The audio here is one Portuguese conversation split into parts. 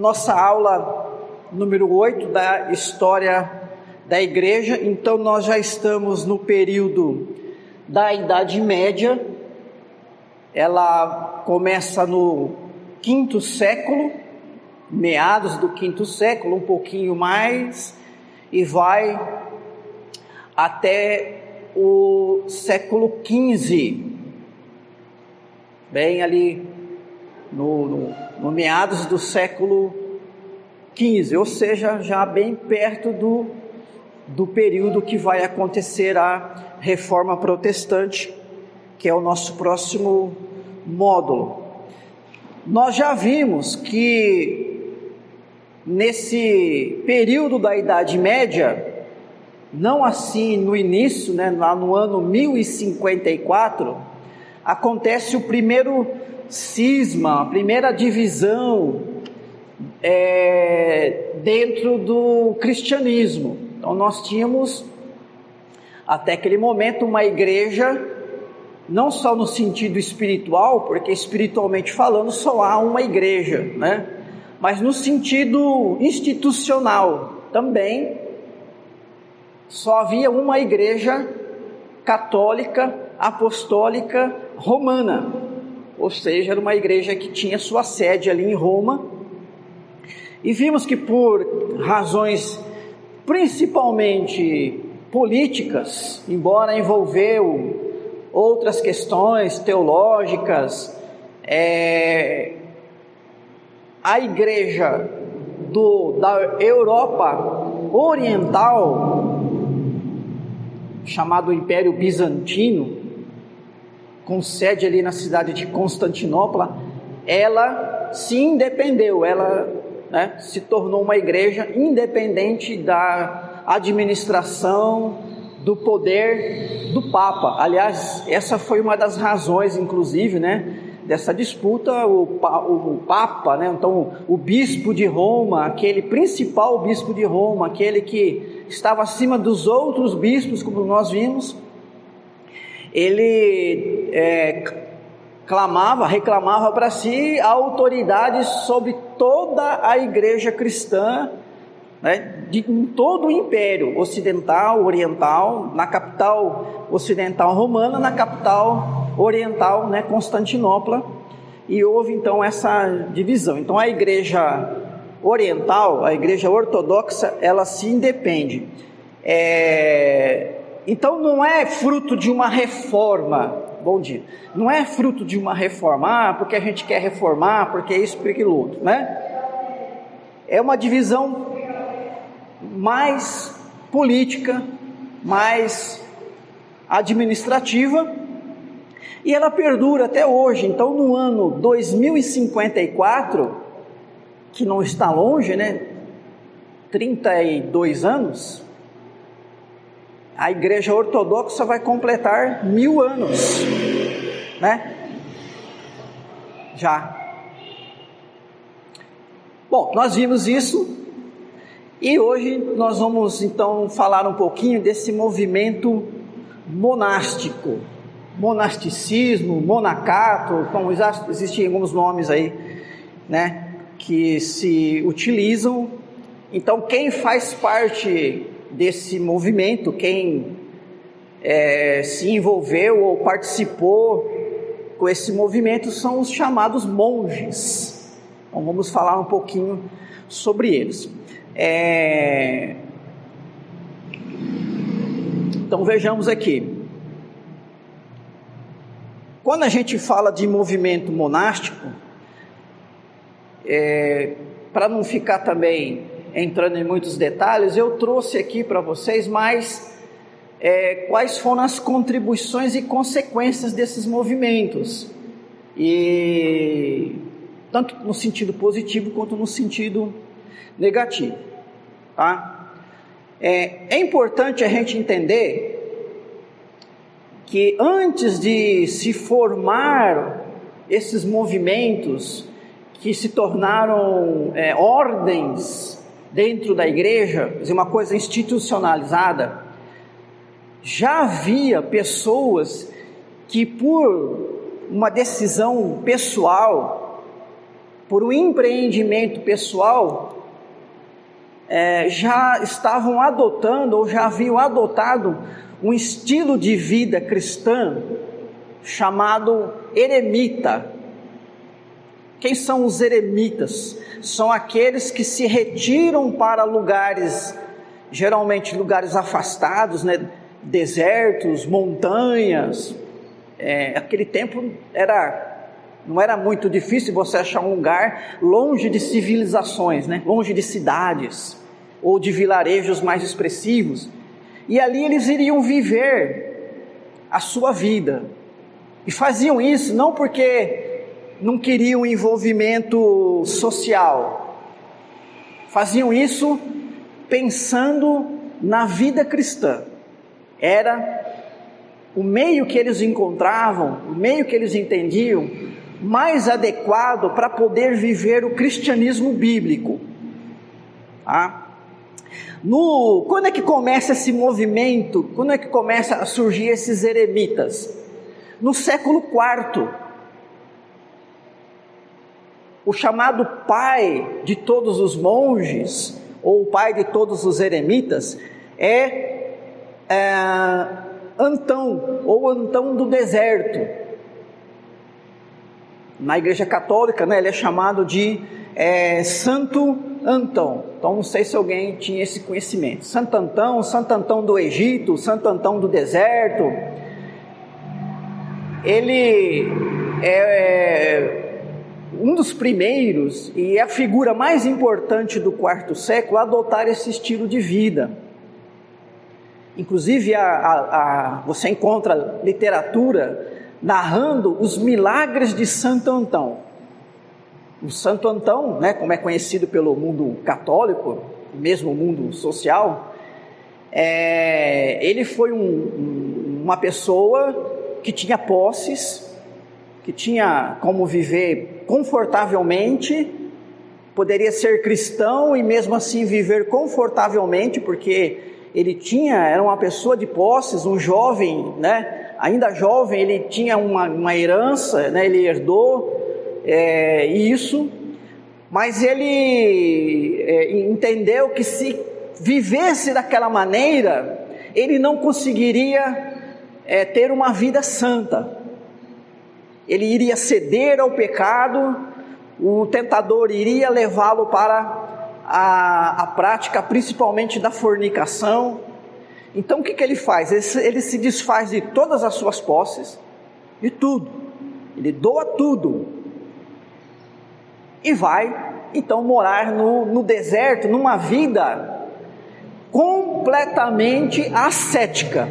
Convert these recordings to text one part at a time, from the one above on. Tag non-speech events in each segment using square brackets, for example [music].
nossa aula número 8 da história da igreja. Então, nós já estamos no período da Idade Média. Ela começa no quinto século, meados do quinto século, um pouquinho mais, e vai até o século XV, bem ali no, no, no meados do século XV, ou seja, já bem perto do, do período que vai acontecer a reforma protestante, que é o nosso próximo módulo. Nós já vimos que nesse período da Idade Média, não assim no início, né, lá no ano 1054, acontece o primeiro cisma, a primeira divisão é, dentro do cristianismo. Então nós tínhamos até aquele momento uma igreja não só no sentido espiritual, porque espiritualmente falando só há uma igreja, né? Mas no sentido institucional também só havia uma igreja católica, apostólica, romana. Ou seja, era uma igreja que tinha sua sede ali em Roma. E vimos que por razões principalmente políticas, embora envolveu outras questões teológicas, é, a igreja do, da Europa Oriental, chamado Império Bizantino, com sede ali na cidade de Constantinopla, ela se independeu, ela né, se tornou uma igreja independente da administração do poder do Papa. Aliás, essa foi uma das razões, inclusive, né, dessa disputa. O, o, Papa, né, então o bispo de Roma, aquele principal bispo de Roma, aquele que estava acima dos outros bispos, como nós vimos, ele é, clamava, reclamava para si a autoridade sobre toda a igreja cristã né, de em todo o império ocidental, oriental, na capital ocidental romana, na capital oriental, né, Constantinopla, e houve então essa divisão. Então a igreja oriental, a igreja ortodoxa, ela se independe. É, então não é fruto de uma reforma, bom dia, não é fruto de uma reforma, ah, porque a gente quer reformar, porque é isso, porque aquilo outro, né? É uma divisão mais política, mais administrativa, e ela perdura até hoje. Então, no ano 2054, que não está longe, né? 32 anos, a Igreja Ortodoxa vai completar mil anos, né? Já. Bom, nós vimos isso e hoje nós vamos então falar um pouquinho desse movimento monástico, monasticismo, monacato, como existem alguns nomes aí, né, que se utilizam. Então, quem faz parte desse movimento, quem é, se envolveu ou participou com esse movimento são os chamados monges. Então, vamos falar um pouquinho sobre eles. É... Então vejamos aqui. Quando a gente fala de movimento monástico, é, para não ficar também entrando em muitos detalhes, eu trouxe aqui para vocês mais é, quais foram as contribuições e consequências desses movimentos. E tanto no sentido positivo quanto no sentido negativo. Tá? É, é importante a gente entender que antes de se formar esses movimentos que se tornaram é, ordens dentro da igreja, uma coisa institucionalizada, já havia pessoas que por uma decisão pessoal por um empreendimento pessoal, é, já estavam adotando ou já haviam adotado um estilo de vida cristã chamado eremita. Quem são os eremitas? São aqueles que se retiram para lugares, geralmente lugares afastados, né? desertos, montanhas. É, aquele tempo era não era muito difícil você achar um lugar longe de civilizações, né? longe de cidades ou de vilarejos mais expressivos. E ali eles iriam viver a sua vida. E faziam isso não porque não queriam envolvimento social, faziam isso pensando na vida cristã. Era o meio que eles encontravam, o meio que eles entendiam mais adequado para poder viver o cristianismo bíblico. Tá? No, quando é que começa esse movimento? Quando é que começa a surgir esses eremitas? No século IV. O chamado pai de todos os monges, ou o pai de todos os eremitas, é, é Antão, ou Antão do deserto na Igreja Católica, né, ele é chamado de é, Santo Antão. Então, não sei se alguém tinha esse conhecimento. Santo Antão, Santo Antão do Egito, Santo Antão do deserto. Ele é um dos primeiros e é a figura mais importante do quarto século a adotar esse estilo de vida. Inclusive, a, a, a, você encontra literatura narrando os milagres de Santo Antão. O Santo Antão, né, como é conhecido pelo mundo católico, mesmo mundo social, é, ele foi um, uma pessoa que tinha posses, que tinha como viver confortavelmente, poderia ser cristão e mesmo assim viver confortavelmente, porque ele tinha, era uma pessoa de posses, um jovem, né? ainda jovem, ele tinha uma, uma herança, né, ele herdou é, isso, mas ele é, entendeu que se vivesse daquela maneira, ele não conseguiria é, ter uma vida santa. Ele iria ceder ao pecado, o tentador iria levá-lo para a, a prática, principalmente da fornicação, então o que, que ele faz? Ele, ele se desfaz de todas as suas posses, de tudo. Ele doa tudo. E vai então morar no, no deserto, numa vida completamente ascética,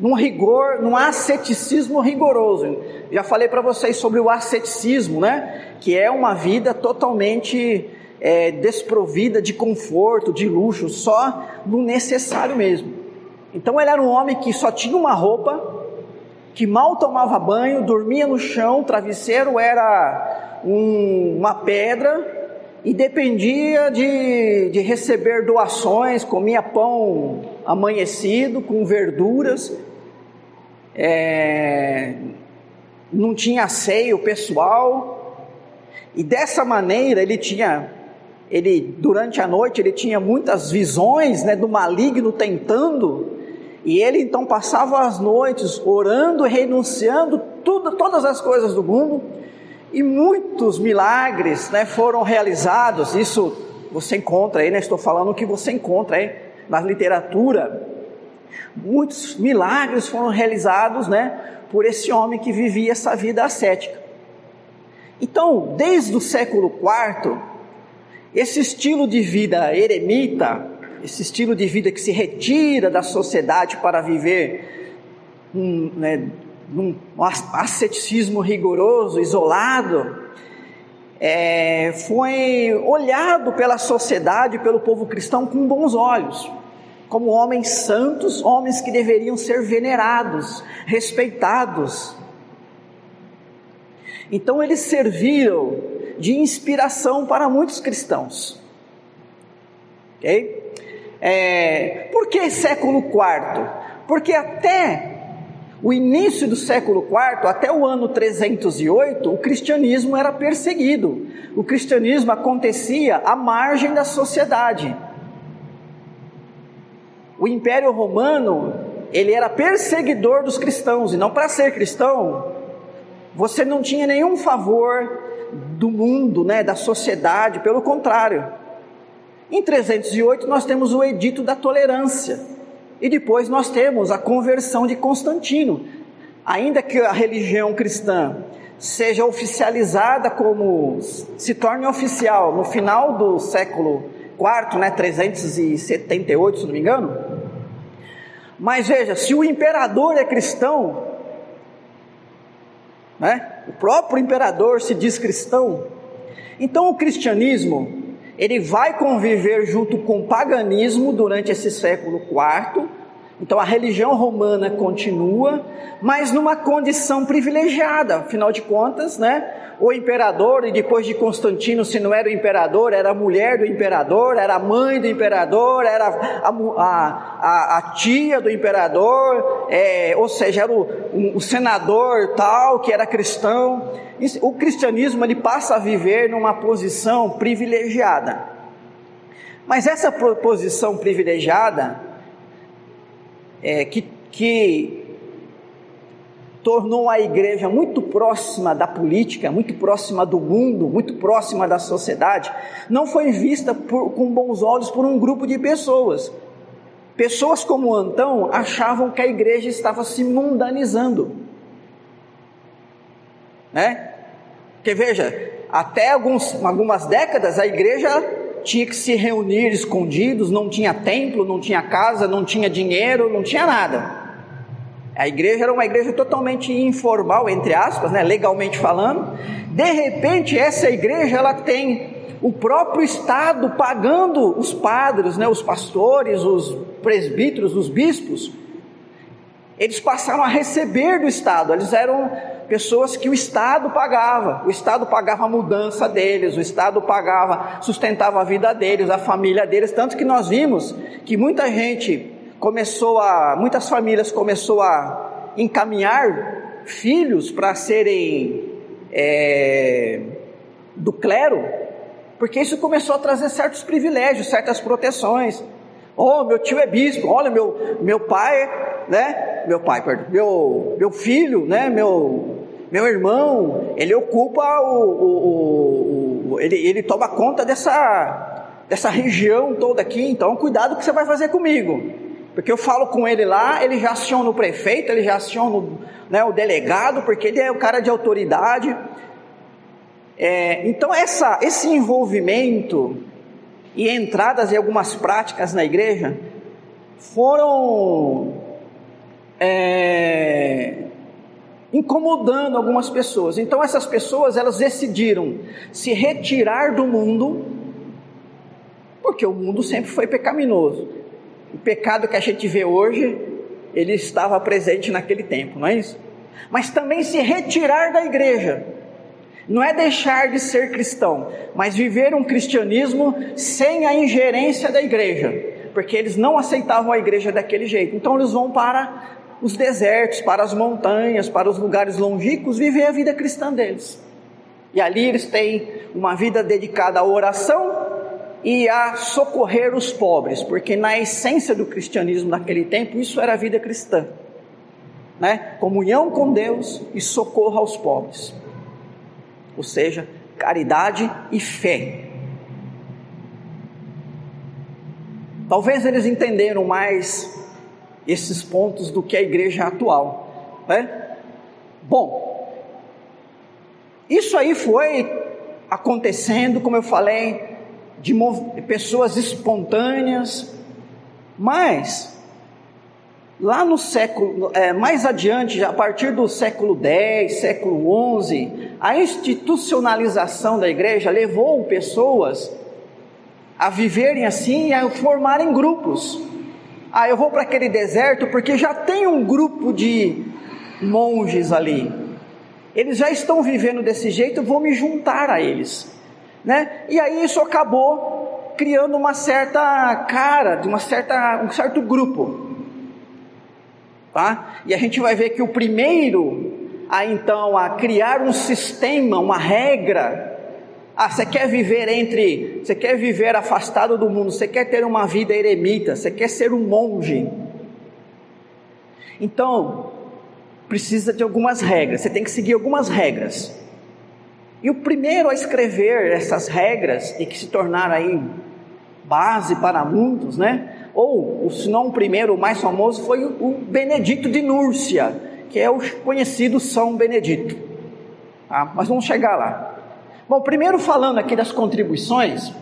num rigor, num asceticismo rigoroso. Já falei para vocês sobre o asceticismo, né? Que é uma vida totalmente é, desprovida de conforto, de luxo, só no necessário mesmo. Então ele era um homem que só tinha uma roupa, que mal tomava banho, dormia no chão, o travesseiro era um, uma pedra e dependia de, de receber doações, comia pão amanhecido com verduras, é, não tinha seio pessoal, e dessa maneira ele tinha ele durante a noite ele tinha muitas visões né, do maligno tentando, e ele então passava as noites orando renunciando tudo, todas as coisas do mundo, e muitos milagres né, foram realizados. Isso você encontra aí, né, estou falando o que você encontra aí na literatura. Muitos milagres foram realizados né, por esse homem que vivia essa vida ascética. Então, desde o século IV, esse estilo de vida eremita, esse estilo de vida que se retira da sociedade para viver um, né, um asceticismo rigoroso, isolado, é, foi olhado pela sociedade, pelo povo cristão com bons olhos, como homens santos, homens que deveriam ser venerados, respeitados. Então eles serviram de inspiração para muitos cristãos. Ok? É, por que século IV? Porque até O início do século IV, até o ano 308, o cristianismo era perseguido. O cristianismo acontecia à margem da sociedade. O Império Romano, ele era perseguidor dos cristãos, e não para ser cristão, você não tinha nenhum favor do mundo, né, da sociedade, pelo contrário. Em 308 nós temos o edito da tolerância. E depois nós temos a conversão de Constantino. Ainda que a religião cristã seja oficializada como se torne oficial no final do século IV, né, 378, se não me engano. Mas veja, se o imperador é cristão, né, o próprio imperador se diz cristão, então o cristianismo ele vai conviver junto com o paganismo durante esse século IV. Então a religião romana continua, mas numa condição privilegiada, afinal de contas, né? O imperador, e depois de Constantino, se não era o imperador, era a mulher do imperador, era a mãe do imperador, era a, a, a, a tia do imperador, é, ou seja, era o, um, senador tal, que era cristão o cristianismo ele passa a viver numa posição privilegiada. Mas essa posição privilegiada é, que, que tornou a igreja muito próxima da política, muito próxima do mundo, muito próxima da sociedade, não foi vista por, com bons olhos por um grupo de pessoas. Pessoas como Antão achavam que a igreja estava se mundanizando. Né? Porque veja, até alguns, algumas décadas a igreja tinha que se reunir escondidos, não tinha templo, não tinha casa, não tinha dinheiro, não tinha nada. A igreja era uma igreja totalmente informal, entre aspas, né, legalmente falando. De repente, essa igreja ela tem o próprio Estado pagando os padres, né, os pastores, os presbíteros, os bispos. Eles passaram a receber do Estado, eles eram pessoas que o Estado pagava, o Estado pagava a mudança deles, o Estado pagava, sustentava a vida deles, a família deles, tanto que nós vimos que muita gente começou a, muitas famílias começou a encaminhar filhos para serem é, do clero, porque isso começou a trazer certos privilégios, certas proteções. Oh, meu tio é bispo, olha, meu, meu pai, né? Meu pai, perdão, meu, meu filho, né? Meu, meu irmão, ele ocupa o, o, o ele, ele toma conta dessa, dessa região toda aqui, então cuidado que você vai fazer comigo. Porque eu falo com ele lá, ele já aciona o prefeito, ele já aciona né, o delegado, porque ele é o cara de autoridade. É, então essa, esse envolvimento e entradas em algumas práticas na igreja foram é, incomodando algumas pessoas. Então essas pessoas elas decidiram se retirar do mundo, porque o mundo sempre foi pecaminoso. O pecado que a gente vê hoje, ele estava presente naquele tempo, não é isso? Mas também se retirar da igreja. Não é deixar de ser cristão, mas viver um cristianismo sem a ingerência da igreja, porque eles não aceitavam a igreja daquele jeito. Então eles vão para os desertos, para as montanhas, para os lugares longínquos, viver a vida cristã deles. E ali eles têm uma vida dedicada à oração e a socorrer os pobres, porque na essência do cristianismo naquele tempo isso era a vida cristã, né? Comunhão com Deus e socorro aos pobres. Ou seja, caridade e fé. Talvez eles entenderam mais esses pontos do que a igreja atual. Né? Bom, isso aí foi acontecendo, como eu falei, de pessoas espontâneas, mas lá no século, é, mais adiante, a partir do século X, século XI, a institucionalização da igreja levou pessoas a viverem assim e a formarem grupos. Ah, eu vou para aquele deserto porque já tem um grupo de monges ali. Eles já estão vivendo desse jeito, vou me juntar a eles. Né? E aí isso acabou criando uma certa cara, de uma certa, um certo grupo. tá? E a gente vai ver que o primeiro a então a criar um sistema, uma regra. Ah, você quer viver entre, você quer viver afastado do mundo, você quer ter uma vida eremita, você quer ser um monge. Então, precisa de algumas regras, você tem que seguir algumas regras. E o primeiro a escrever essas regras e que se tornaram aí base para muitos, né? Ou, se não o primeiro, o mais famoso foi o Benedito de Núrcia, que é o conhecido São Benedito. Tá? Mas vamos chegar lá. Bom, primeiro falando aqui das contribuições.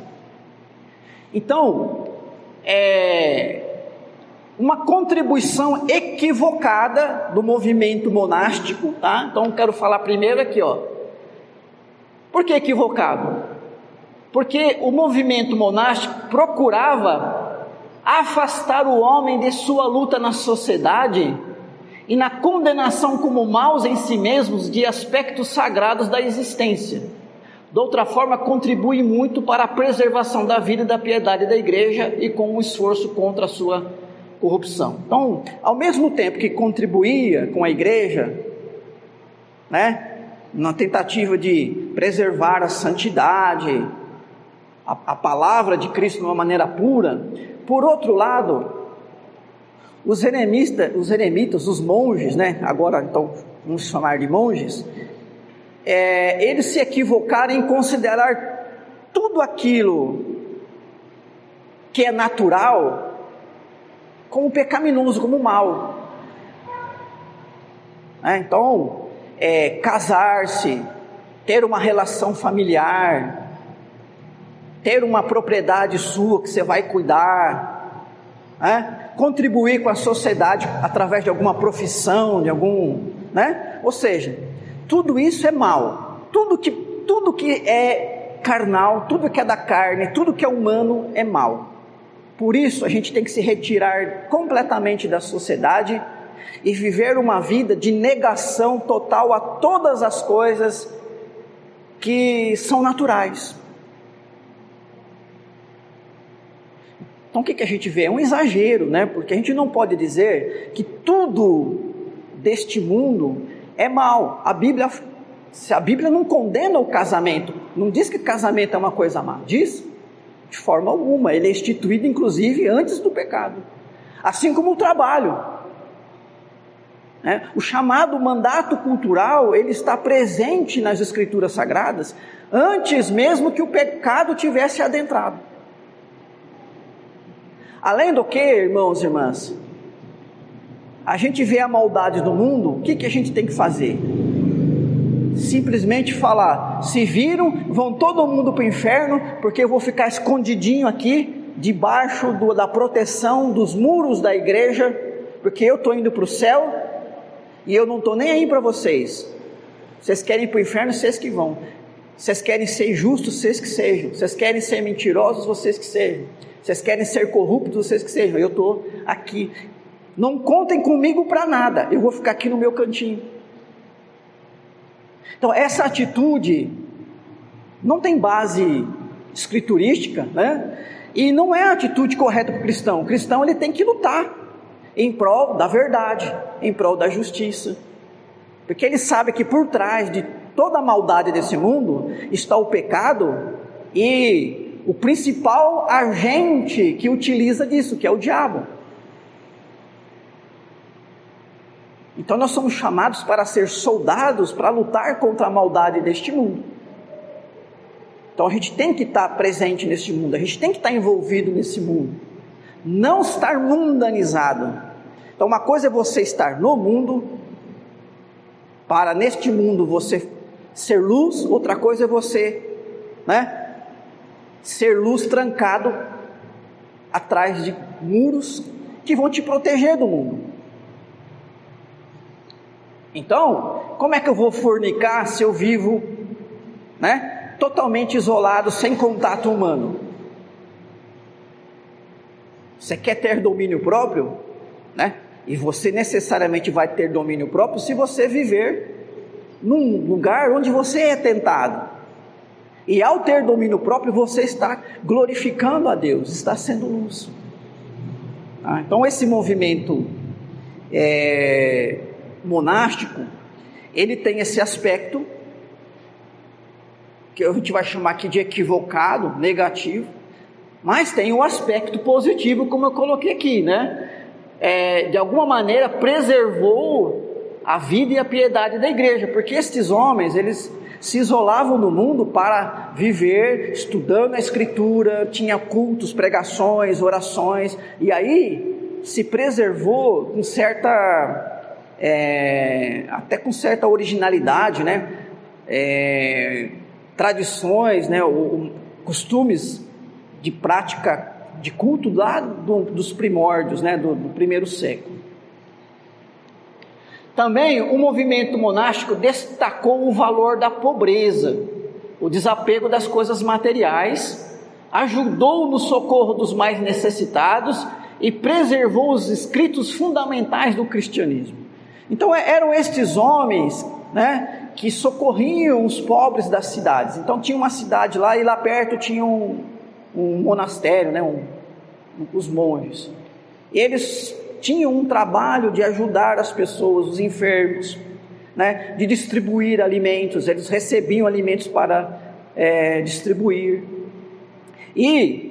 Então, é uma contribuição equivocada do movimento monástico, tá? Então, quero falar primeiro aqui, ó. Por que equivocado? Porque o movimento monástico procurava afastar o homem de sua luta na sociedade e na condenação como maus em si mesmos de aspectos sagrados da existência. De outra forma, contribui muito para a preservação da vida e da piedade da igreja e com um esforço contra a sua corrupção. Então, ao mesmo tempo que contribuía com a igreja, né, na tentativa de preservar a santidade, a, a palavra de Cristo de uma maneira pura, por outro lado, os eremitas, os eremitas, os monges, né? Agora então vamos chamar de monges, é, eles se equivocaram em considerar tudo aquilo que é natural como pecaminoso, como mal. É, então, é, casar-se, ter uma relação familiar, ter uma propriedade sua que você vai cuidar, é? contribuir com a sociedade através de alguma profissão, de algum, né? Ou seja, tudo isso é mal. Tudo que tudo que é carnal, tudo que é da carne, tudo que é humano é mal. Por isso a gente tem que se retirar completamente da sociedade e viver uma vida de negação total a todas as coisas que são naturais. Então o que, que a gente vê? É um exagero, né? Porque a gente não pode dizer que tudo deste mundo é mal. A Bíblia, a Bíblia não condena o casamento, não diz que casamento é uma coisa má, diz de forma alguma. Ele é instituído inclusive antes do pecado, assim como o trabalho. Né? O chamado mandato cultural ele está presente nas Escrituras Sagradas antes mesmo que o pecado tivesse adentrado. Além do que, irmãos e irmãs, a gente vê a maldade do mundo, o que, que a gente tem que fazer? Simplesmente falar: se viram, vão todo mundo para o inferno, porque eu vou ficar escondidinho aqui, debaixo do, da proteção dos muros da igreja, porque eu estou indo para o céu e eu não estou nem aí para vocês. Vocês querem ir para o inferno, vocês que vão. Vocês querem ser justos, vocês que sejam. Vocês querem ser mentirosos, vocês que sejam. Vocês querem ser corruptos, vocês que sejam. Eu estou aqui. Não contem comigo para nada. Eu vou ficar aqui no meu cantinho. Então, essa atitude não tem base escriturística, né? E não é a atitude correta para o cristão. O cristão ele tem que lutar em prol da verdade, em prol da justiça. Porque ele sabe que por trás de toda a maldade desse mundo está o pecado e o principal agente que utiliza disso, que é o diabo. Então nós somos chamados para ser soldados para lutar contra a maldade deste mundo. Então a gente tem que estar presente neste mundo, a gente tem que estar envolvido nesse mundo, não estar mundanizado. Então uma coisa é você estar no mundo, para neste mundo você ser luz, outra coisa é você, né, ser luz trancado atrás de muros que vão te proteger do mundo. Então, como é que eu vou fornicar se eu vivo, né, totalmente isolado, sem contato humano? Você quer ter domínio próprio, né? E você necessariamente vai ter domínio próprio se você viver num lugar onde você é tentado. E ao ter domínio próprio, você está glorificando a Deus, está sendo luz. Ah, então, esse movimento é, monástico, ele tem esse aspecto que a gente vai chamar aqui de equivocado, negativo, mas tem um aspecto positivo, como eu coloquei aqui, né? É, de alguma maneira preservou a vida e a piedade da igreja, porque estes homens, eles se isolavam do mundo para viver estudando a escritura, tinha cultos, pregações, orações, e aí se preservou com certa, é, até com certa originalidade, né? É, tradições, né, ou, costumes de prática de culto lá do, dos primórdios, né, do, do primeiro século. Também o movimento monástico destacou o valor da pobreza, o desapego das coisas materiais, ajudou no socorro dos mais necessitados e preservou os escritos fundamentais do cristianismo. Então eram estes homens, né, que socorriam os pobres das cidades. Então tinha uma cidade lá e lá perto tinha um, um monastério, né, um, um, os monges. Eles tinham um trabalho de ajudar as pessoas, os enfermos, né, de distribuir alimentos. Eles recebiam alimentos para é, distribuir. E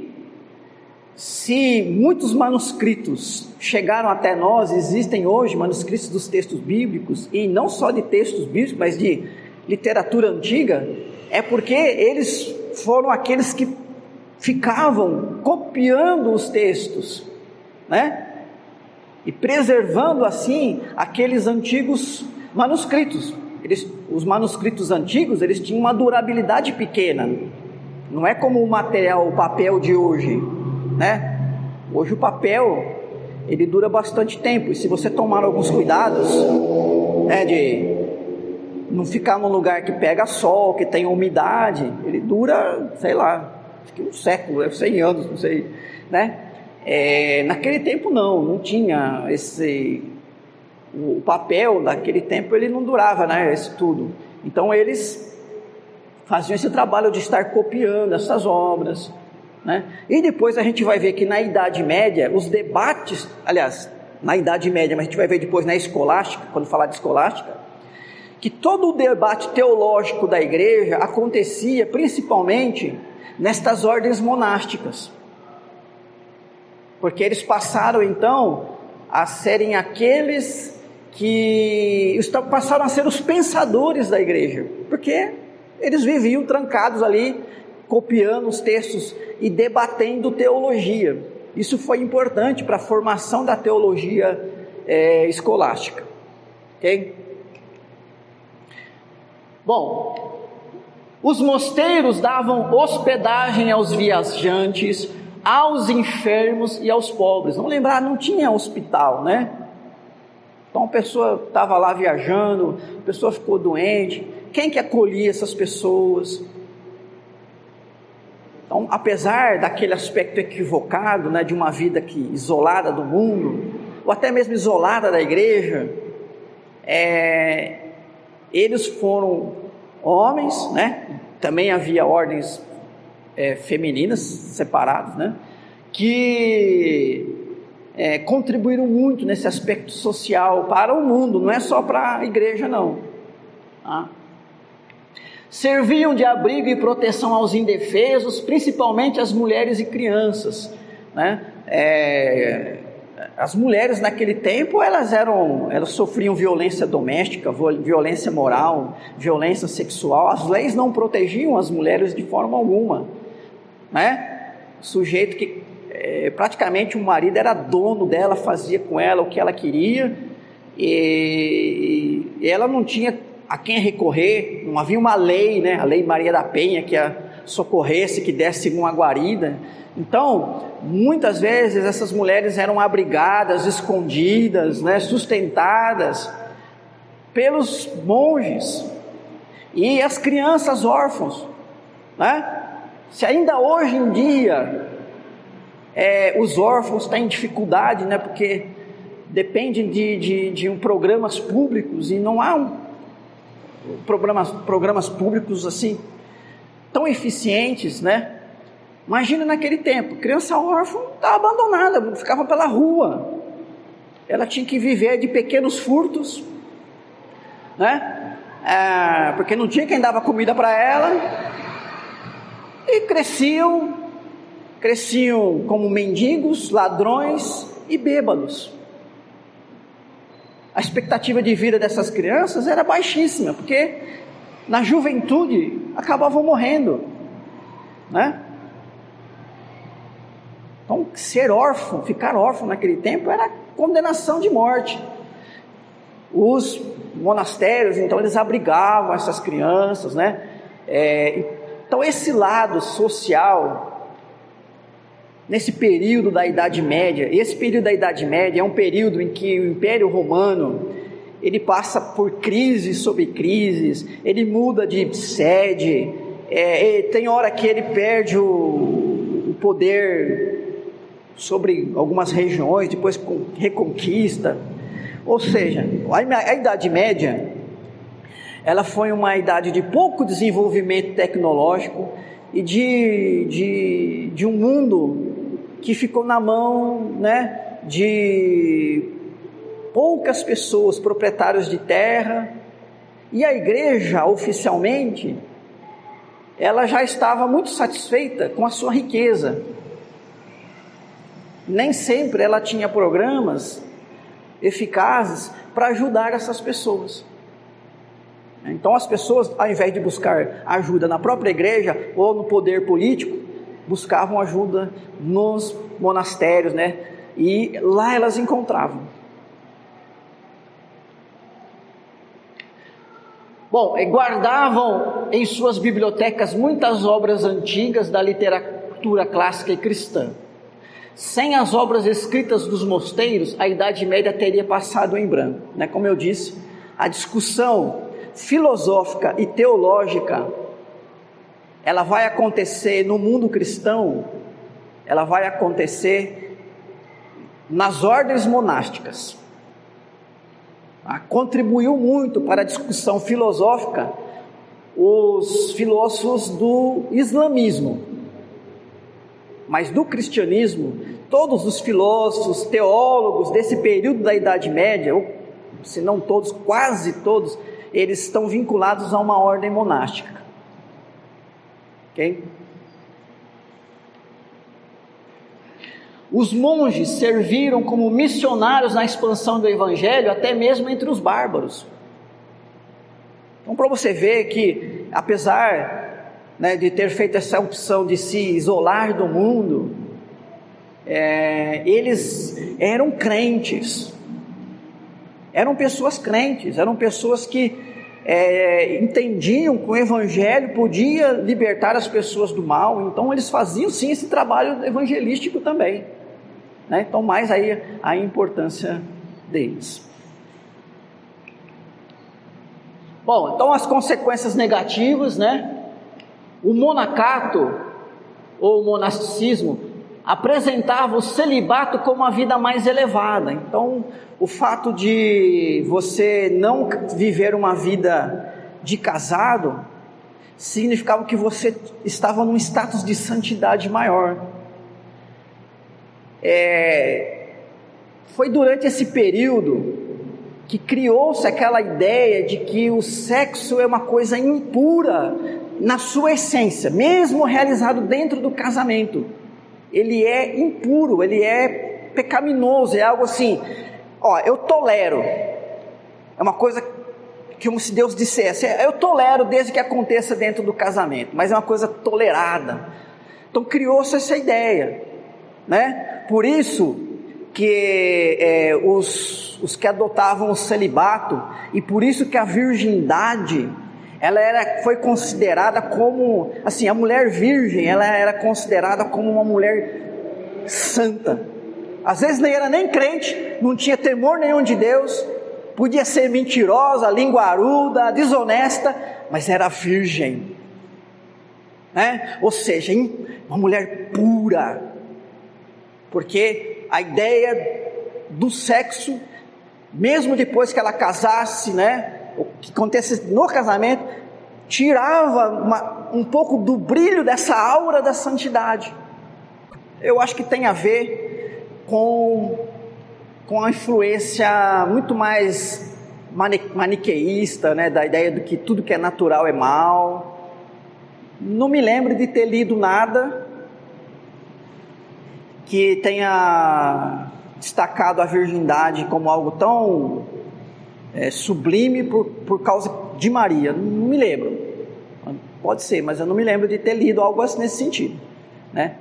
se muitos manuscritos chegaram até nós, existem hoje manuscritos dos textos bíblicos, e não só de textos bíblicos, mas de literatura antiga, é porque eles foram aqueles que ficavam copiando os textos, né? E preservando assim aqueles antigos manuscritos. Eles, os manuscritos antigos, eles tinham uma durabilidade pequena. Não é como o material, o papel de hoje, né? Hoje o papel ele dura bastante tempo e se você tomar alguns cuidados, né, de não ficar num lugar que pega sol, que tem umidade, ele dura, sei lá, acho que um século, 100 anos, não sei, né? É, naquele tempo não, não tinha esse o papel daquele tempo ele não durava, né? Esse tudo. Então eles faziam esse trabalho de estar copiando essas obras, né? E depois a gente vai ver que na Idade Média, os debates, aliás, na Idade Média, mas a gente vai ver depois na escolástica, quando falar de escolástica, que todo o debate teológico da igreja acontecia principalmente nestas ordens monásticas. Porque eles passaram então a serem aqueles que passaram a ser os pensadores da igreja, porque eles viviam trancados ali copiando os textos e debatendo teologia. Isso foi importante para a formação da teologia é, escolástica. Ok? Bom, os mosteiros davam hospedagem aos viajantes, aos enfermos e aos pobres. Vamos lembrar, não tinha hospital, né? Então a pessoa estava lá viajando, a pessoa ficou doente. Quem que acolhia essas pessoas? Então, apesar daquele aspecto equivocado, né, de uma vida que isolada do mundo, ou até mesmo isolada da igreja, é, eles foram homens, né? Também havia ordens é, femininas separadas, né? Que é, contribuíram muito nesse aspecto social para o mundo, não é só para a igreja, não. Tá? Serviam de abrigo e proteção aos indefesos, principalmente as mulheres e crianças. Né? É, as mulheres naquele tempo elas eram, elas sofriam violência doméstica, violência moral, violência sexual. As leis não protegiam as mulheres de forma alguma, né? Sujeito que é, praticamente o marido era dono dela, fazia com ela o que ela queria e, e ela não tinha a quem recorrer, não havia uma lei, né, a lei Maria da Penha, que a socorresse, que desse uma guarida. Então, muitas vezes essas mulheres eram abrigadas, escondidas, né, sustentadas pelos monges e as crianças órfãos. Né? Se ainda hoje em dia é, os órfãos têm dificuldade, né, porque dependem de, de, de um programas públicos e não há um programas, programas públicos assim, tão eficientes, né? Imagina naquele tempo, criança órfã estava abandonada, ficava pela rua. ela tinha que viver de pequenos furtos, né? É, porque não tinha quem dava comida para ela, e cresciam, cresciam como mendigos, ladrões e bêbados. A expectativa de vida dessas crianças era baixíssima, porque na juventude acabavam morrendo, né? Então, ser órfão, ficar órfão naquele tempo era condenação de morte. Os monastérios, então, eles abrigavam essas crianças, né? É, então, esse lado social, nesse período da Idade Média, esse período da Idade Média é um período em que o Império Romano ele passa por crises sobre crises, ele muda de sede, é, tem hora que ele perde o, o poder sobre algumas regiões, depois reconquista. Ou seja, a, Idade Média ela foi uma idade de pouco desenvolvimento tecnológico e de, de, de um mundo que ficou na mão né, de poucas pessoas, proprietários de terra, e a igreja, oficialmente, ela já estava muito satisfeita com a sua riqueza. Nem sempre ela tinha programas eficazes para ajudar essas pessoas. Então as pessoas, ao invés de buscar ajuda na própria igreja ou no poder político, buscavam ajuda nos monastérios, né? E lá elas encontravam. Bom, guardavam em suas bibliotecas muitas obras antigas da literatura clássica e cristã. Sem as obras escritas dos mosteiros, a Idade Média teria passado em branco. Né? Como eu disse, a discussão filosófica e teológica, ela vai acontecer no mundo cristão, ela vai acontecer nas ordens monásticas contribuiu muito para a discussão filosófica os filósofos do islamismo. Mas do cristianismo, todos os filósofos, teólogos desse período da Idade Média, ou se não todos, quase todos, eles estão vinculados a uma ordem monástica. Os monges serviram como missionários na expansão do evangelho, até mesmo entre os bárbaros. Então, para você ver que, apesar né, de ter feito essa opção de se isolar do mundo, é, eles eram crentes, eram pessoas crentes, eram pessoas que é, entendiam que o Evangelho podia libertar as pessoas do mal, então eles faziam sim esse trabalho evangelístico também. Né? Então, mais aí a importância deles. Bom, então as consequências negativas, né? O monacato ou monasticismo apresentava o celibato como a vida mais elevada. Então, o fato de você não viver uma vida de casado significava que você estava num status de santidade maior. É, foi durante esse período que criou-se aquela ideia de que o sexo é uma coisa impura na sua essência, mesmo realizado dentro do casamento. Ele é impuro, ele é pecaminoso, é algo assim. Ó, eu tolero. É uma coisa que como se Deus dissesse, eu tolero desde que aconteça dentro do casamento, mas é uma coisa tolerada. Então criou-se essa ideia, né? por isso que é, os, os que adotavam o celibato e por isso que a virgindade ela era, foi considerada como, assim, a mulher virgem, ela era considerada como uma mulher santa. Às vezes nem era nem crente, não tinha temor nenhum de Deus, podia ser mentirosa, linguaruda, desonesta, mas era virgem. Né? Ou seja, uma mulher pura, porque a ideia do sexo, mesmo depois que ela casasse, né, o que acontece no casamento, tirava uma, um pouco do brilho dessa aura da santidade. Eu acho que tem a ver com com a influência muito mais maniqueísta, né, da ideia de que tudo que é natural é mal. Não me lembro de ter lido nada que tenha destacado a virgindade como algo tão é, sublime por, por causa de Maria. Não me lembro. Pode ser, mas eu não me lembro de ter lido algo assim nesse sentido, né?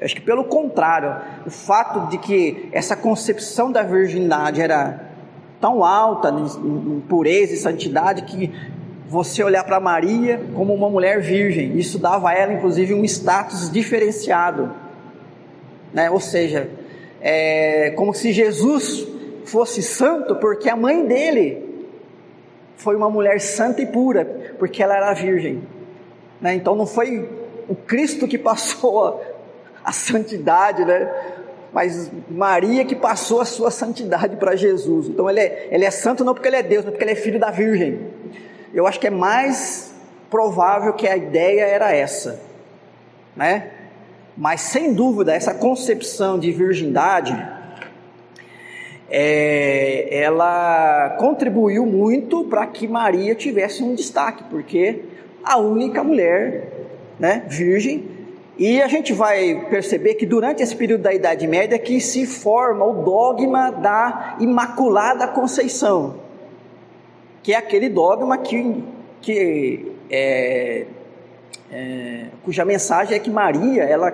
Acho que pelo contrário, o fato de que essa concepção da virgindade era tão alta em pureza e santidade que você olhar para Maria como uma mulher virgem, isso dava a ela inclusive um status diferenciado, né? Ou seja, é como se Jesus fosse santo porque a mãe dele foi uma mulher santa e pura, porque ela era virgem. Né? Então não foi o Cristo que passou a, a santidade, né? mas Maria que passou a sua santidade para Jesus. Então ele é, ele é santo não porque ele é Deus, mas porque ele é filho da Virgem. Eu acho que é mais provável que a ideia era essa, né? Mas sem dúvida essa concepção de virgindade é, ela contribuiu muito para que Maria tivesse um destaque, porque a única mulher né, virgem, e a gente vai perceber que durante esse período da Idade Média que se forma o dogma da Imaculada Conceição, que é aquele dogma que, que é, é, cuja mensagem é que Maria ela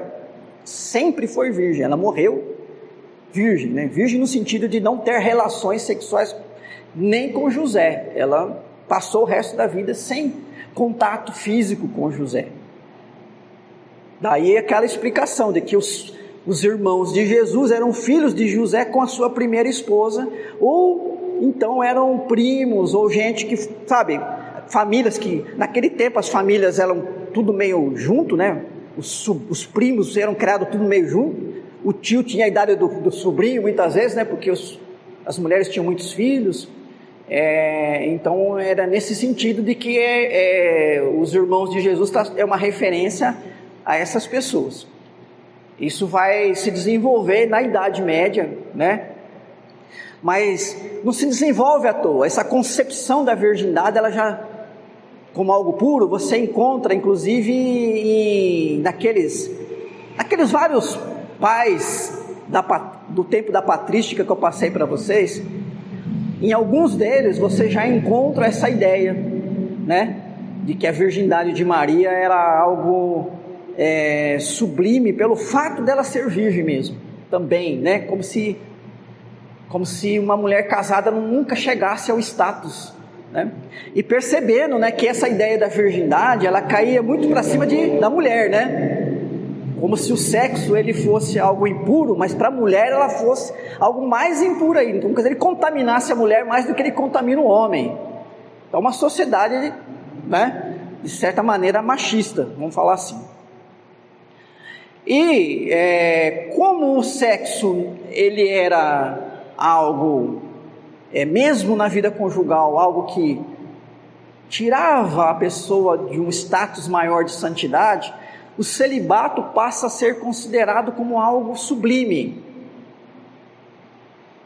sempre foi virgem, ela morreu virgem, né? Virgem no sentido de não ter relações sexuais nem com José. Ela passou o resto da vida sem contato físico com José. Daí aquela explicação de que os, os irmãos de Jesus eram filhos de José com a sua primeira esposa, ou então eram primos, ou gente que, sabe, famílias que, naquele tempo as famílias eram tudo meio junto, né? Os, os primos eram criados tudo meio junto. O tio tinha a idade do, do sobrinho, muitas vezes, né? Porque os, as mulheres tinham muitos filhos. É, então era nesse sentido de que é, é, os irmãos de Jesus tá, é uma referência a essas pessoas. Isso vai se desenvolver na Idade Média, né? Mas não se desenvolve à toa. Essa concepção da virgindade, ela já como algo puro, você encontra inclusive em, naqueles, naqueles vários pais da, do tempo da patrística que eu passei para vocês, em alguns deles você já encontra essa ideia, né? De que a virgindade de Maria era algo é, sublime pelo fato dela ser virgem mesmo, também, né? Como se, como se uma mulher casada nunca chegasse ao status né? E percebendo né, que essa ideia da virgindade ela caía muito para cima de, da mulher, né? Como se o sexo ele fosse algo impuro, mas para a mulher ela fosse algo mais impuro ainda. Então, quer dizer, ele contaminasse a mulher mais do que ele contamina o homem. É uma sociedade, né, de certa maneira machista, vamos falar assim. E é, como o sexo ele era algo, é, mesmo na vida conjugal, algo que tirava a pessoa de um status maior de santidade, o celibato passa a ser considerado como algo sublime.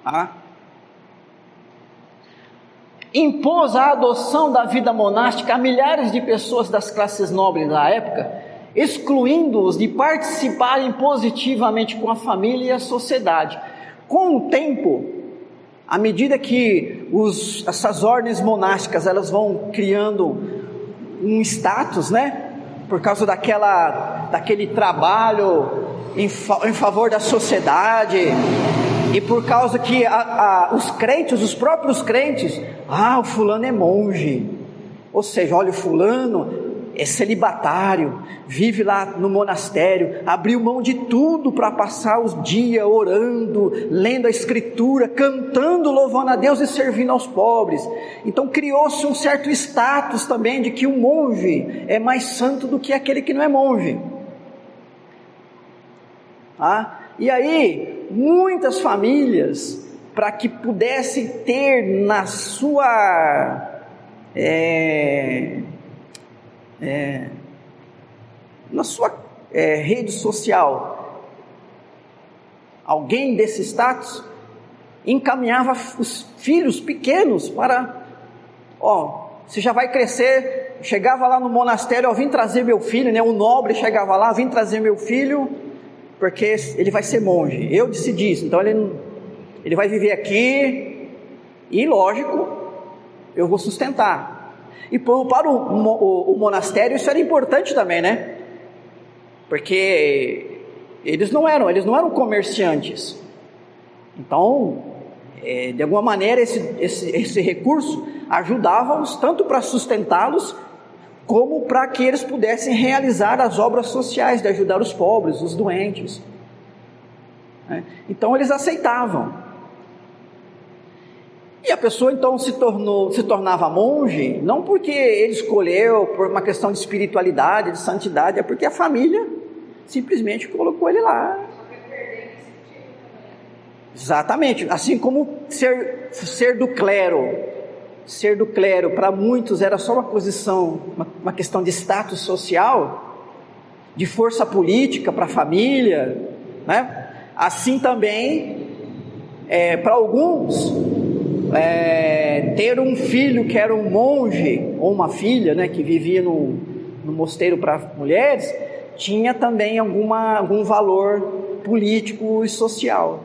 Ah. Impôs a adoção da vida monástica a milhares de pessoas das classes nobres da época, excluindo-os de participarem positivamente com a família e a sociedade. Com o tempo, à medida que os, essas ordens monásticas elas vão criando um status, né? Por causa daquela, daquele trabalho em, em favor da sociedade, e por causa que a, a, os crentes, os próprios crentes, ah, o fulano é monge, ou seja, olha, o fulano é celibatário, vive lá no monastério, abriu mão de tudo para passar os dias orando, lendo a Escritura, cantando, louvando a Deus e servindo aos pobres. Então criou-se um certo status também de que o monge é mais santo do que aquele que não é monge. Ah, e aí, muitas famílias, para que pudessem ter na sua. É, é, na sua é, rede social alguém desse status, encaminhava os filhos pequenos para, ó, você já vai crescer. Chegava lá no monastério, ó, vim trazer meu filho, né? O nobre chegava lá, vim trazer meu filho, porque ele vai ser monge. Eu decidi isso, então ele, ele vai viver aqui, e lógico, eu vou sustentar. E para o, o, o monastério isso era importante também, né? Porque eles não eram, eles não eram comerciantes. Então, é, de alguma maneira, esse, esse, esse recurso ajudava-os tanto para sustentá-los, como para que eles pudessem realizar as obras sociais de ajudar os pobres, os doentes. Né? Então, eles aceitavam. A pessoa então se tornou, se tornava monge, não porque ele escolheu por uma questão de espiritualidade, de santidade, é porque a família simplesmente colocou ele lá. Exatamente, assim como ser, ser do clero, ser do clero para muitos era só uma posição, uma, uma questão de status social, de força política para a família, né? Assim também, é, para alguns, é, ter um filho que era um monge ou uma filha, né, que vivia no, no mosteiro para mulheres, tinha também alguma, algum valor político e social.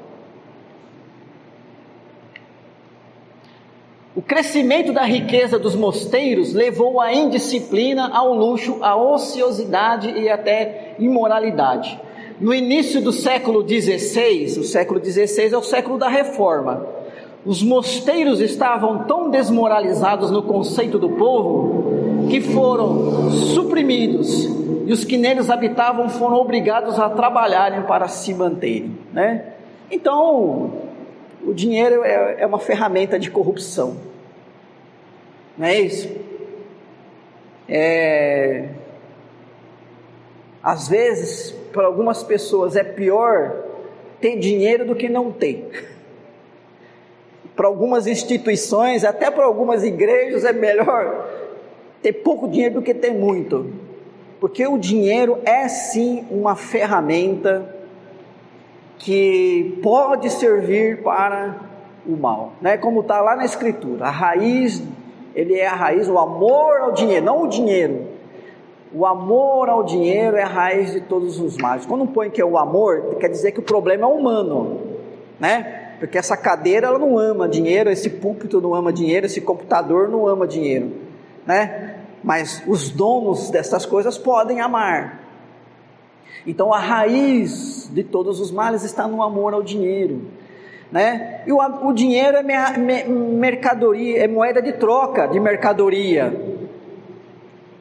O crescimento da riqueza dos mosteiros levou à indisciplina, ao luxo, à ociosidade e até imoralidade. No início do século XVI, o século XVI é o século da reforma, os mosteiros estavam tão desmoralizados no conceito do povo que foram suprimidos e os que neles habitavam foram obrigados a trabalharem para se manterem. Né? Então, o dinheiro é, é uma ferramenta de corrupção. Não é isso? É... Às vezes, para algumas pessoas, é pior ter dinheiro do que não ter. [laughs] Para algumas instituições, até para algumas igrejas, é melhor ter pouco dinheiro do que ter muito. Porque o dinheiro é sim uma ferramenta que pode servir para o mal, né? Como está lá na Escritura, a raiz ele é a raiz, o amor ao dinheiro, não o dinheiro. O amor ao dinheiro é a raiz de todos os males. Quando põe que é o amor, quer dizer que o problema é humano, né? Porque essa cadeira ela não ama dinheiro, esse púlpito não ama dinheiro, esse computador não ama dinheiro, né? Mas os donos dessas coisas podem amar. Então a raiz de todos os males está no amor ao dinheiro né? E o, o dinheiro é me, me, mercadoria, é moeda de troca de mercadoria.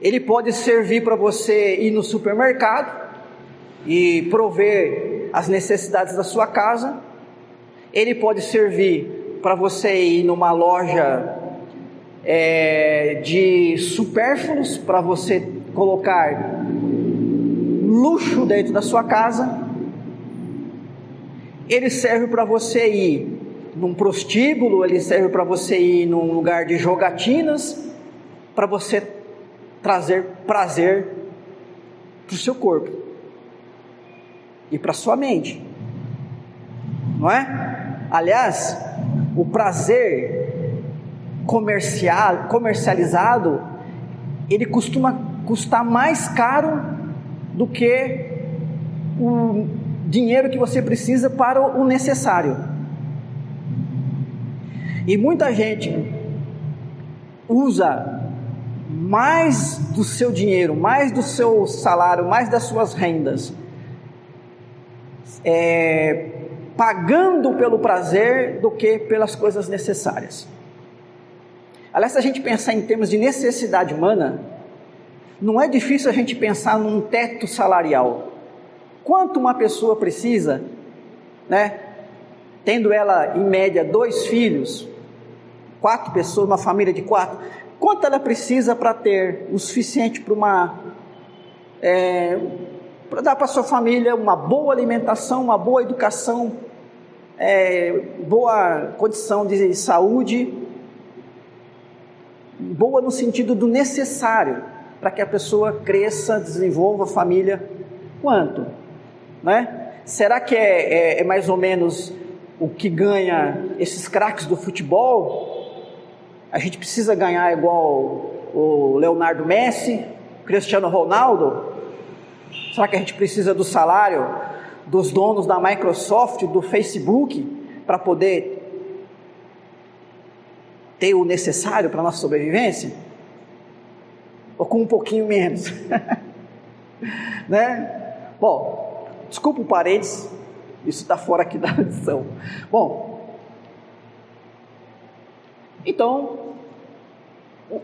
Ele pode servir para você ir no supermercado e prover as necessidades da sua casa. Ele pode servir para você ir numa loja é, de supérfluos para você colocar luxo dentro da sua casa ele serve para você ir num prostíbulo, ele serve para você ir num lugar de jogatinas, para você trazer prazer para o seu corpo e para sua mente, não é? Aliás, o prazer comercial, comercializado, ele costuma custar mais caro do que o dinheiro que você precisa para o necessário. E muita gente usa mais do seu dinheiro, mais do seu salário, mais das suas rendas, é, pagando pelo prazer do que pelas coisas necessárias. Aliás, se a gente pensar em termos de necessidade humana, não é difícil a gente pensar num teto salarial quanto uma pessoa precisa, né? Tendo ela em média dois filhos, quatro pessoas, uma família de quatro, quanto ela precisa para ter o suficiente para uma é, para dar para sua família uma boa alimentação, uma boa educação, é, boa condição de saúde, boa no sentido do necessário para que a pessoa cresça, desenvolva a família. Quanto? né? Será que é, é, é mais ou menos o que ganha esses craques do futebol, a gente precisa ganhar igual o Leonardo Messi, Cristiano Ronaldo? Será que a gente precisa do salário dos donos da Microsoft, do Facebook, para poder ter o necessário para nossa sobrevivência? Ou com um pouquinho menos? [laughs] né? Bom, desculpa o parênteses, isso está fora aqui da lição. Bom, então,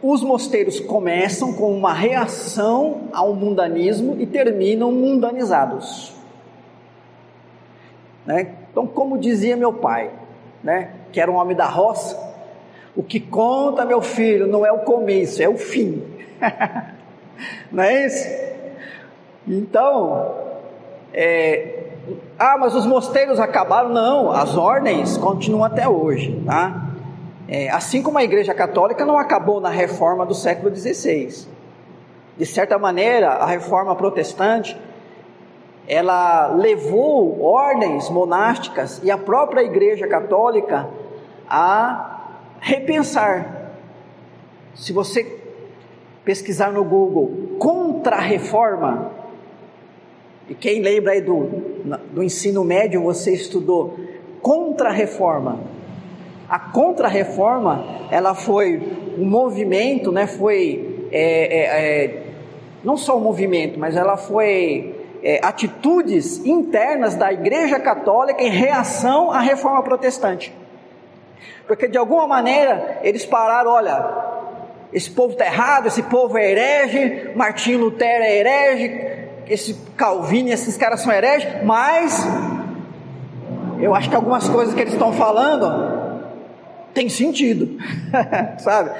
os mosteiros começam com uma reação ao mundanismo e terminam mundanizados. Né? Então, como dizia meu pai, né, que era um homem da roça, o que conta, meu filho, não é o começo, é o fim. [laughs] não é isso? Então, é, ah, mas os mosteiros acabaram? Não, as ordens continuam até hoje, tá? É, assim como a Igreja Católica não acabou na reforma do século XVI. De certa maneira, a reforma protestante ela levou ordens monásticas e a própria Igreja Católica a repensar. Se você pesquisar no Google contra-reforma, e quem lembra aí do, do ensino médio, você estudou contra-reforma. A contra-reforma, ela foi um movimento, né, foi é, é, é, não só um movimento, mas ela foi é, atitudes internas da Igreja Católica em reação à reforma protestante. Porque de alguma maneira eles pararam, olha, esse povo está errado, esse povo é herege, Martinho Lutero é herege, esse Calvino, esses caras são hereges, mas eu acho que algumas coisas que eles estão falando tem sentido, [laughs] sabe?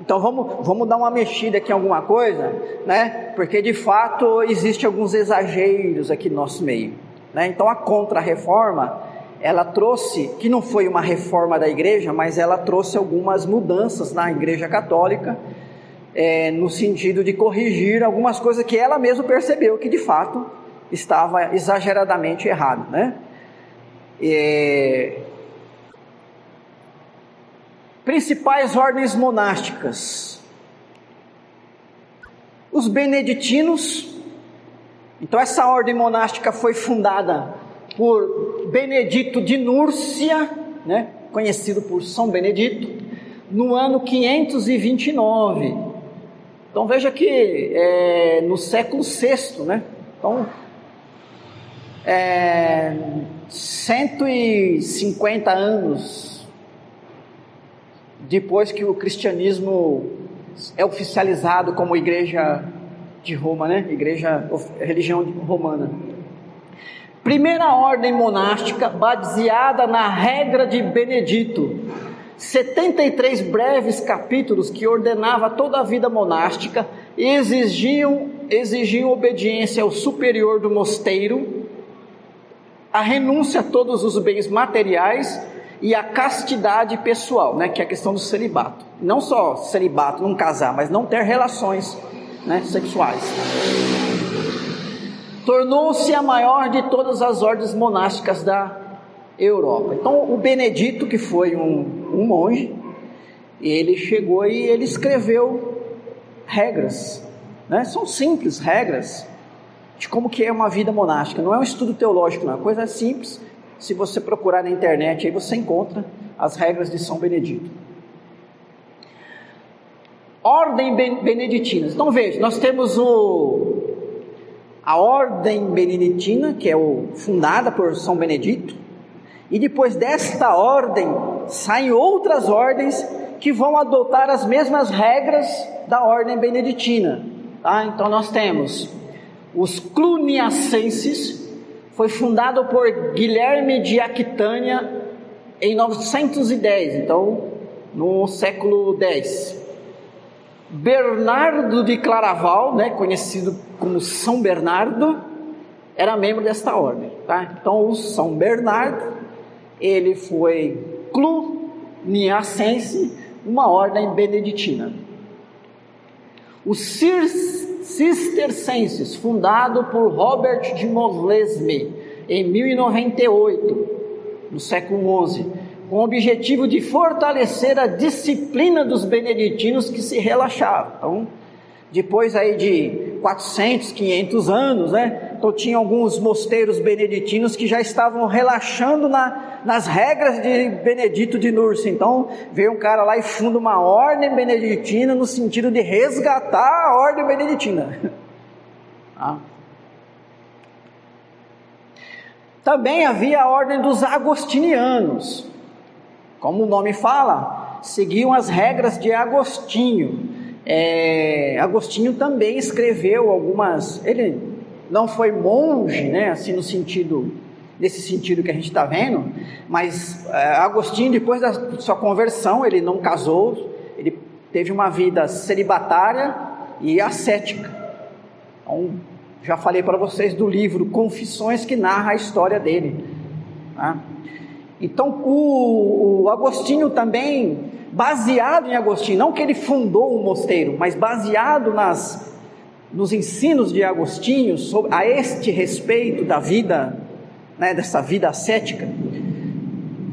Então vamos, vamos dar uma mexida aqui em alguma coisa, né? Porque de fato existe alguns exageros aqui no nosso meio, né? Então a contra-reforma ela trouxe, que não foi uma reforma da igreja, mas ela trouxe algumas mudanças na igreja católica, é, no sentido de corrigir algumas coisas que ela mesma percebeu que de fato estava exageradamente errado, né? É, principais ordens monásticas. Os beneditinos. Então, essa ordem monástica foi fundada por Benedito de Núrcia, né, conhecido por São Benedito, no ano 529. Então, veja que é, no século VI, né? Então, é, 150 anos depois que o cristianismo é oficializado como igreja de Roma, né? Igreja, religião romana. Primeira ordem monástica baseada na regra de Benedito. 73 breves capítulos que ordenava toda a vida monástica e exigiam, exigiam obediência ao superior do mosteiro, a renúncia a todos os bens materiais e a castidade pessoal, né, que é a questão do celibato. Não só celibato, não casar, mas não ter relações né, sexuais. Tornou-se a maior de todas as ordens monásticas da Europa. Então, o Benedito, que foi um, um monge, ele chegou e ele escreveu regras, né? São simples regras de como que é uma vida monástica. Não é um estudo teológico, não. É uma coisa simples se você procurar na internet, aí você encontra as regras de São Benedito. Ordem beneditina. Então veja, nós temos o, a ordem beneditina, que é o, fundada por São Benedito, e depois desta ordem saem outras ordens que vão adotar as mesmas regras da ordem beneditina. Tá? Então nós temos os cluniacenses, foi fundado por Guilherme de Aquitânia em 910, então no século X. Bernardo de Claraval, né, conhecido como São Bernardo, era membro desta ordem. Tá? Então, o São Bernardo, ele foi cluniacense, uma ordem beneditina. O Cistercenses, fundado por Robert de Moslesme em 1098. no século XI, com o objetivo de fortalecer a disciplina dos beneditinos que se relaxavam. Então, depois aí de 400, 500 anos, né? Então tinha alguns mosteiros beneditinos que já estavam relaxando na, nas regras de Benedito de Nursa. Então veio um cara lá e funda uma ordem beneditina no sentido de resgatar a ordem beneditina. [laughs] Ah. Também havia a ordem dos agostinianos. Como o nome fala, seguiam as regras de Agostinho. É, Agostinho também escreveu algumas. Ele não foi monge, né? Assim no sentido nesse sentido que a gente está vendo, mas é, Agostinho depois da sua conversão ele não casou, ele teve uma vida celibatária e ascética. Então já falei para vocês do livro Confissões que narra a história dele. Tá? Então o, o Agostinho também baseado em Agostinho, não que ele fundou um mosteiro, mas baseado nas, nos ensinos de Agostinho sobre, a este respeito da vida, né, dessa vida ascética,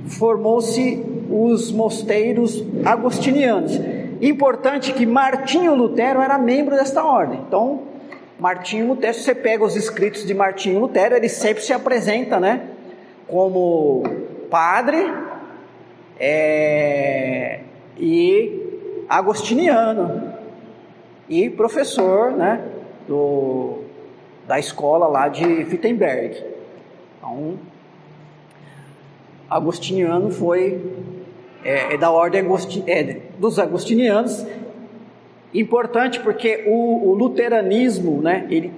formou-se os mosteiros agostinianos. Importante que Martinho Lutero era membro desta ordem. Então, Martinho Lutero, se você pega os escritos de Martinho Lutero, ele sempre se apresenta, né, como padre, é, e agostiniano e professor, né, do, da escola lá de Wittenberg. Então, agostiniano foi é, é da ordem agosti, é, dos agostinianos. Importante porque o, o luteranismo, né, ele,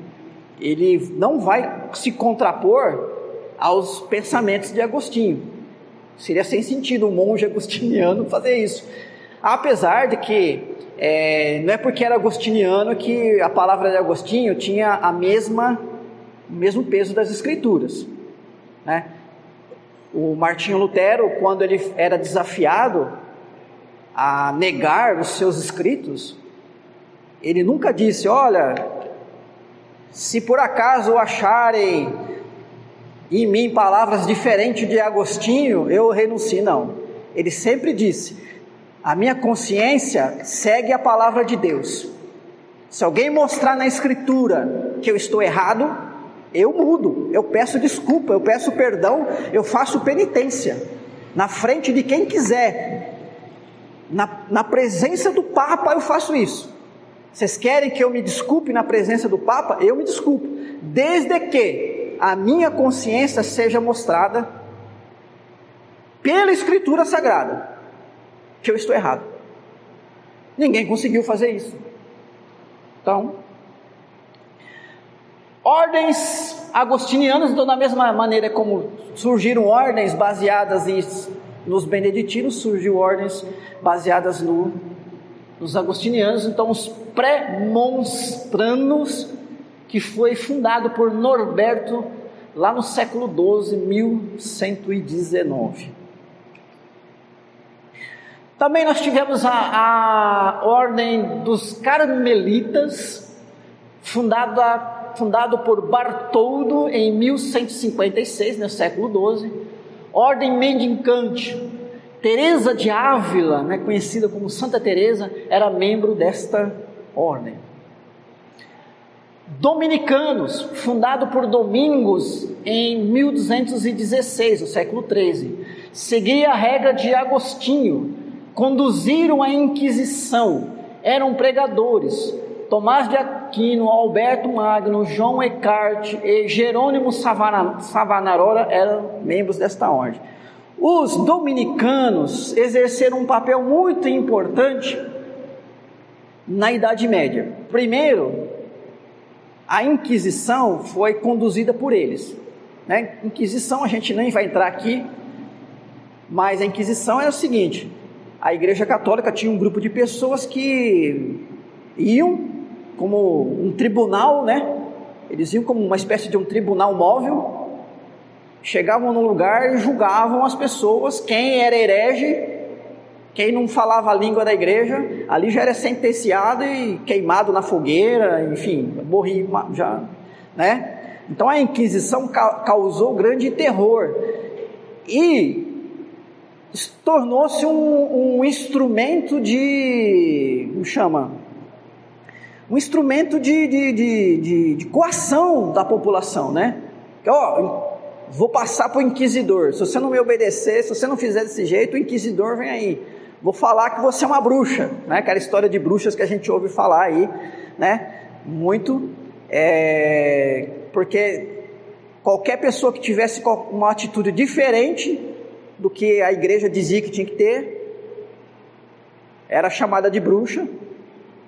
ele não vai se contrapor aos pensamentos de Agostinho. Seria sem sentido um monge agostiniano [laughs] fazer isso. Apesar de que é, não é porque era agostiniano que a palavra de Agostinho tinha a mesma, o mesmo peso das escrituras. Né? O Martinho Lutero, quando ele era desafiado a negar os seus escritos, ele nunca disse: Olha, se por acaso acharem em mim palavras diferentes de Agostinho, eu renuncio. Não. Ele sempre disse: a minha consciência segue a palavra de Deus. Se alguém mostrar na Escritura que eu estou errado, eu mudo, eu peço desculpa, eu peço perdão, eu faço penitência, na frente de quem quiser, na, na presença do Papa eu faço isso. Vocês querem que eu me desculpe na presença do Papa? Eu me desculpo, desde que a minha consciência seja mostrada pela Escritura Sagrada que eu estou errado. Ninguém conseguiu fazer isso. Então, ordens agostinianas, então, da mesma maneira como surgiram ordens baseadas nos beneditinos, surgiu ordens baseadas no, nos agostinianos, então os pré-monstranos, que foi fundado por Norberto lá no século XII, 1119. Também nós tivemos a, a ordem dos Carmelitas, fundada, fundado por Bartoldo em 1156, no século XII. Ordem mendicante. Teresa de Ávila, né, conhecida como Santa Teresa, era membro desta ordem. Dominicanos, fundado por Domingos em 1216, no século XIII, seguia a regra de Agostinho, conduziram a Inquisição, eram pregadores. Tomás de Aquino, Alberto Magno, João Eckhart e Jerônimo Savonarola eram membros desta ordem. Os dominicanos exerceram um papel muito importante na Idade Média. Primeiro, a Inquisição foi conduzida por eles. Né? Inquisição, a gente nem vai entrar aqui, mas a Inquisição é o seguinte: a Igreja Católica tinha um grupo de pessoas que iam como um tribunal, né? Eles iam como uma espécie de um tribunal móvel, chegavam no lugar e julgavam as pessoas, quem era herege, quem não falava a língua da igreja, ali já era sentenciado e queimado na fogueira, enfim, morri já, né? Então a Inquisição causou grande terror e tornou-se um, um, instrumento de. como chama? Um instrumento de, de, de, de, de coação da população, né? Que, ó, vou passar para o inquisidor. Se você não me obedecer, se você não fizer desse jeito, o inquisidor vem aí. Vou falar que você é uma bruxa, né? Aquela história de bruxas que a gente ouve falar aí, né? Muito, é, porque qualquer pessoa que tivesse uma atitude diferente do que a igreja dizia que tinha que ter, era chamada de bruxa.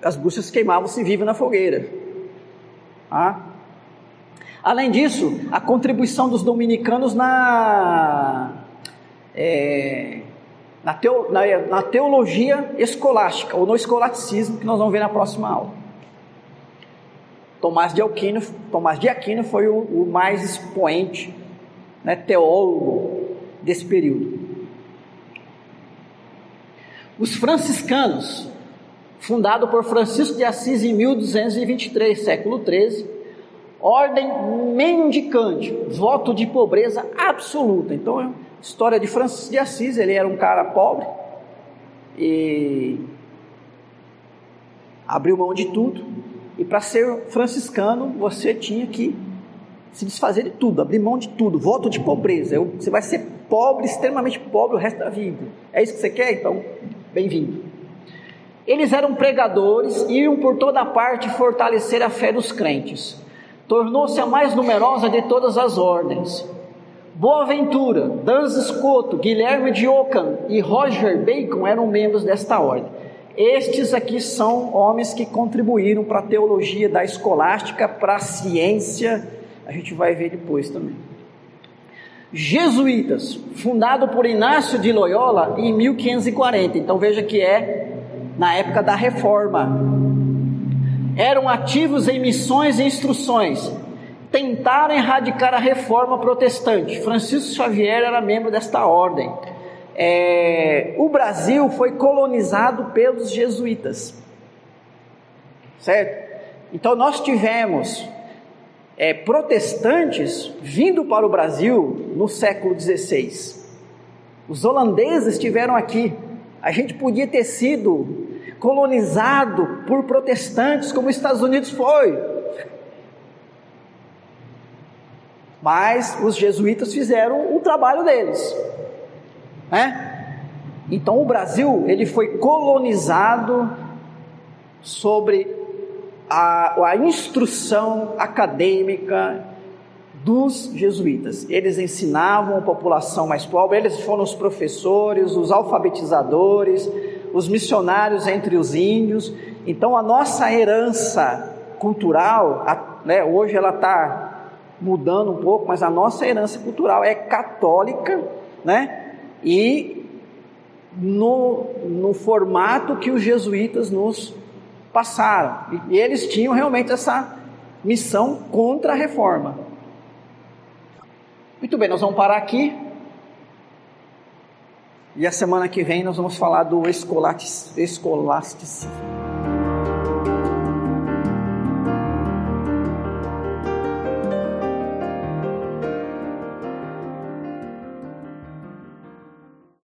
As bruxas queimavam-se vivas na fogueira. Ah. Além disso, a contribuição dos dominicanos na, é, na, teo, na, na teologia escolástica, ou no escolasticismo, que nós vamos ver na próxima aula. Tomás de Aquino, Tomás de Aquino foi o, o mais expoente, né, teólogo desse período. Os franciscanos, fundado por Francisco de Assis em 1223, século 13, ordem mendicante, voto de pobreza absoluta. Então, é história de Francisco de Assis, ele era um cara pobre e abriu mão de tudo. E para ser franciscano, você tinha que se desfazer de tudo, abrir mão de tudo, voto de pobreza. Você vai ser pobre, extremamente pobre o resto da vida. É isso que você quer? Então, bem-vindo. Eles eram pregadores e iam por toda parte fortalecer a fé dos crentes. Tornou-se a mais numerosa de todas as ordens. Boaventura, Danz Escoto, Guilherme de Ockham e Roger Bacon eram membros desta ordem. Estes aqui são homens que contribuíram para a teologia da escolástica, para a ciência, a gente vai ver depois também. Jesuítas, fundado por Inácio de Loyola em 1540. Então veja que é na época da reforma. Eram ativos em missões e instruções. Tentaram erradicar a reforma protestante. Francisco Xavier era membro desta ordem. É, o Brasil foi colonizado pelos jesuítas. Certo? Então nós tivemos é, protestantes vindo para o Brasil no século XVI. Os holandeses estiveram aqui. A gente podia ter sido colonizado por protestantes, como os Estados Unidos foi. Mas os jesuítas fizeram o trabalho deles, né? Então o Brasil ele foi colonizado sobre a, a instrução acadêmica dos jesuítas. Eles ensinavam a população mais pobre, eles foram os professores, os alfabetizadores, os missionários entre os índios. Então a nossa herança cultural, né, hoje ela está mudando um pouco, mas a nossa herança cultural é católica, né? E no, no formato que os jesuítas nos passaram. E eles tinham realmente essa missão contra a reforma. Muito bem, nós vamos parar aqui. E a semana que vem nós vamos falar do escolasticismo.